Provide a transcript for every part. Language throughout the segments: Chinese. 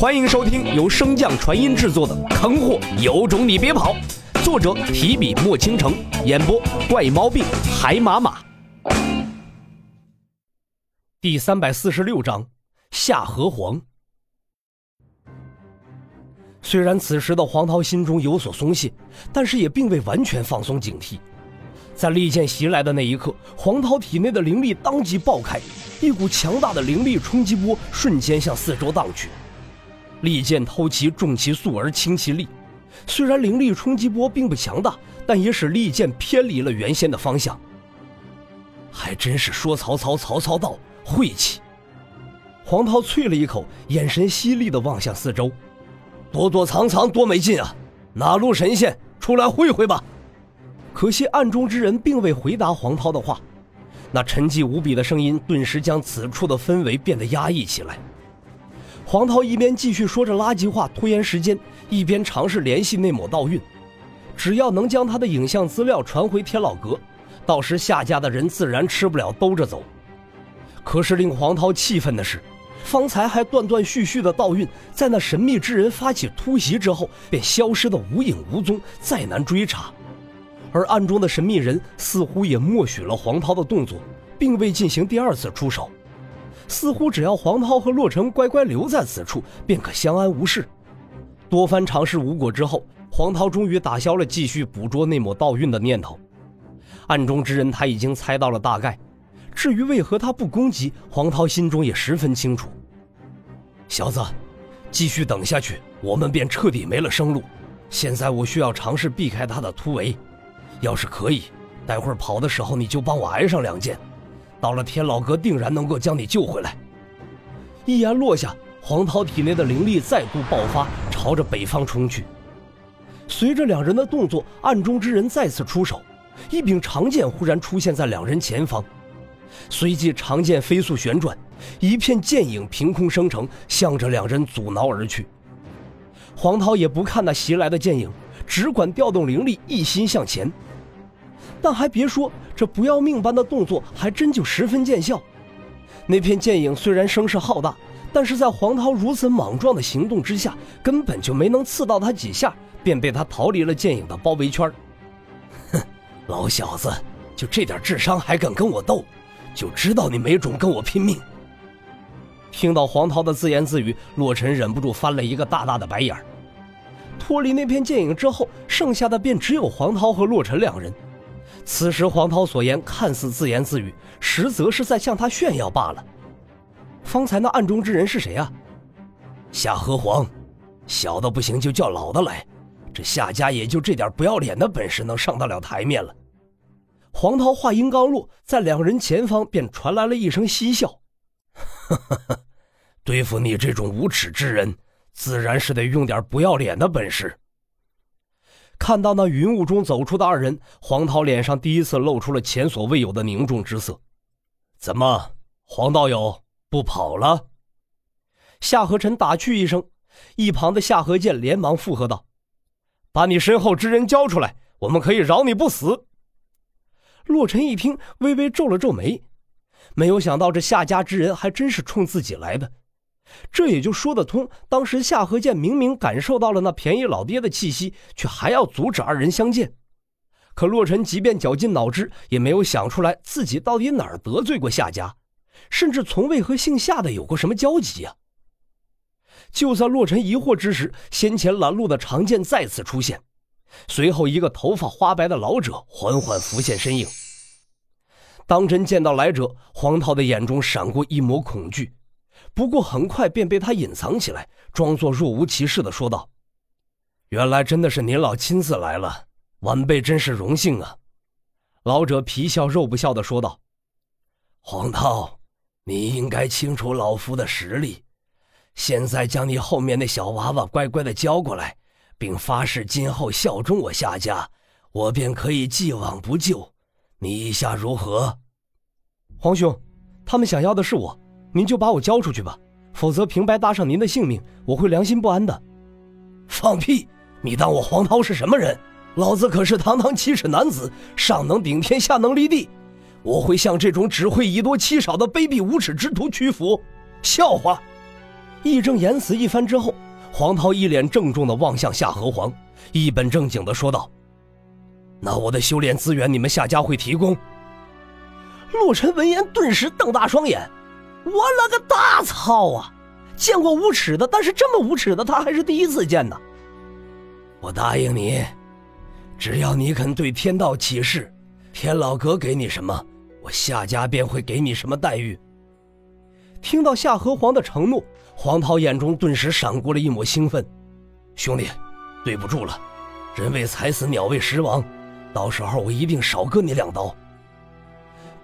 欢迎收听由升降传音制作的《坑货有种你别跑》，作者提笔墨倾城，演播怪猫病海马马。第三百四十六章夏河黄。虽然此时的黄涛心中有所松懈，但是也并未完全放松警惕。在利剑袭来的那一刻，黄涛体内的灵力当即爆开，一股强大的灵力冲击波瞬间向四周荡去。利剑偷其重其速而轻其力，虽然灵力冲击波并不强大，但也使利剑偏离了原先的方向。还真是说曹操，曹操到，晦气！黄涛啐了一口，眼神犀利地望向四周，躲躲藏藏多没劲啊！哪路神仙出来会会吧？可惜暗中之人并未回答黄涛的话，那沉寂无比的声音顿时将此处的氛围变得压抑起来。黄涛一边继续说着垃圾话拖延时间，一边尝试联系那抹道运。只要能将他的影像资料传回天老阁，到时夏家的人自然吃不了兜着走。可是令黄涛气愤的是，方才还断断续续的道运，在那神秘之人发起突袭之后便消失的无影无踪，再难追查。而暗中的神秘人似乎也默许了黄涛的动作，并未进行第二次出手。似乎只要黄涛和洛尘乖乖留在此处，便可相安无事。多番尝试无果之后，黄涛终于打消了继续捕捉那抹道运的念头。暗中之人他已经猜到了大概，至于为何他不攻击，黄涛心中也十分清楚。小子，继续等下去，我们便彻底没了生路。现在我需要尝试避开他的突围，要是可以，待会儿跑的时候你就帮我挨上两箭。到了天老阁，定然能够将你救回来。一言落下，黄涛体内的灵力再度爆发，朝着北方冲去。随着两人的动作，暗中之人再次出手，一柄长剑忽然出现在两人前方，随即长剑飞速旋转，一片剑影凭空生成，向着两人阻挠而去。黄涛也不看那袭来的剑影，只管调动灵力，一心向前。但还别说，这不要命般的动作还真就十分见效。那片剑影虽然声势浩大，但是在黄涛如此莽撞的行动之下，根本就没能刺到他几下，便被他逃离了剑影的包围圈。哼，老小子，就这点智商还敢跟我斗，就知道你没种跟我拼命。听到黄涛的自言自语，洛尘忍不住翻了一个大大的白眼脱离那片剑影之后，剩下的便只有黄涛和洛尘两人。此时黄涛所言看似自言自语，实则是在向他炫耀罢了。方才那暗中之人是谁啊？夏河黄，小的不行就叫老的来，这夏家也就这点不要脸的本事能上得了台面了。黄涛话音刚落，在两人前方便传来了一声嬉笑：“哈哈，对付你这种无耻之人，自然是得用点不要脸的本事。”看到那云雾中走出的二人，黄涛脸上第一次露出了前所未有的凝重之色。怎么，黄道友不跑了？夏河尘打趣一声，一旁的夏河剑连忙附和道：“把你身后之人交出来，我们可以饶你不死。”洛尘一听，微微皱了皱眉，没有想到这夏家之人还真是冲自己来的。这也就说得通。当时夏河剑明明感受到了那便宜老爹的气息，却还要阻止二人相见。可洛尘即便绞尽脑汁，也没有想出来自己到底哪儿得罪过夏家，甚至从未和姓夏的有过什么交集呀。就在洛尘疑惑之时，先前拦路的长剑再次出现，随后一个头发花白的老者缓缓浮现身影。当真见到来者，黄涛的眼中闪过一抹恐惧。不过很快便被他隐藏起来，装作若无其事的说道：“原来真的是您老亲自来了，晚辈真是荣幸啊。”老者皮笑肉不笑的说道：“黄涛，你应该清楚老夫的实力，现在将你后面那小娃娃乖乖的交过来，并发誓今后效忠我夏家，我便可以既往不咎。你意下如何？”皇兄，他们想要的是我。您就把我交出去吧，否则平白搭上您的性命，我会良心不安的。放屁！你当我黄涛是什么人？老子可是堂堂七尺男子，上能顶天，下能立地。我会向这种只会以多欺少的卑鄙无耻之徒屈服？笑话！义正言辞一番之后，黄涛一脸郑重地望向夏河皇，一本正经地说道：“那我的修炼资源，你们夏家会提供？”洛尘闻言顿时瞪大双眼：“我了个大操啊！见过无耻的，但是这么无耻的，他还是第一次见呢。”我答应你，只要你肯对天道起誓，天老阁给你什么，我夏家便会给你什么待遇。听到夏河皇的承诺，黄涛眼中顿时闪过了一抹兴奋。兄弟，对不住了，人为财死，鸟为食亡，到时候我一定少割你两刀。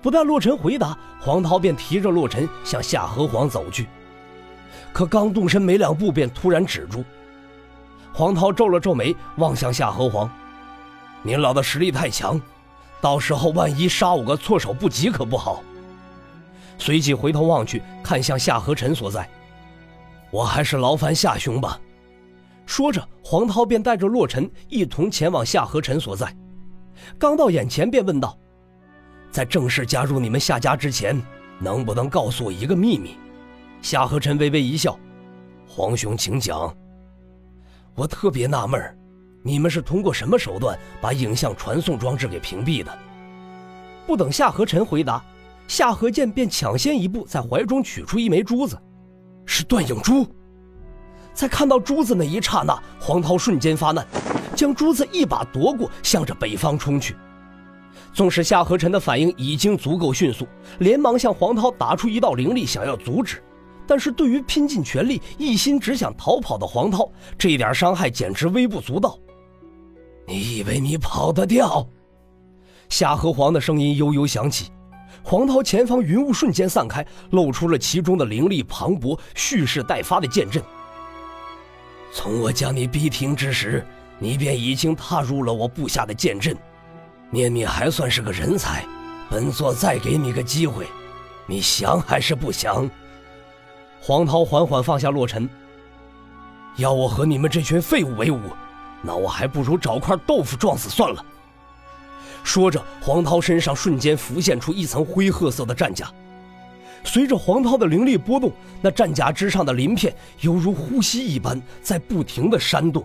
不待洛尘回答，黄涛便提着洛尘向夏河皇走去。可刚动身没两步，便突然止住。黄涛皱了皱眉，望向夏河皇：“您老的实力太强，到时候万一杀我个措手不及，可不好。”随即回头望去，看向夏河尘所在：“我还是劳烦夏兄吧。”说着，黄涛便带着洛尘一同前往夏河尘所在。刚到眼前，便问道：“在正式加入你们夏家之前，能不能告诉我一个秘密？”夏河尘微微一笑：“皇兄，请讲。”我特别纳闷你们是通过什么手段把影像传送装置给屏蔽的？不等夏河尘回答。夏河剑便抢先一步，在怀中取出一枚珠子，是断影珠。在看到珠子那一刹那，黄涛瞬间发难，将珠子一把夺过，向着北方冲去。纵使夏河尘的反应已经足够迅速，连忙向黄涛打出一道灵力，想要阻止，但是对于拼尽全力、一心只想逃跑的黄涛，这点伤害简直微不足道。你以为你跑得掉？夏河皇的声音悠悠响起。黄涛前方云雾瞬间散开，露出了其中的灵力磅礴、蓄势待发的剑阵。从我将你逼停之时，你便已经踏入了我布下的剑阵。念你还算是个人才，本座再给你个机会，你降还是不降？黄涛缓缓放下洛尘，要我和你们这群废物为伍，那我还不如找块豆腐撞死算了。说着，黄涛身上瞬间浮现出一层灰褐色的战甲。随着黄涛的灵力波动，那战甲之上的鳞片犹如呼吸一般，在不停的扇动。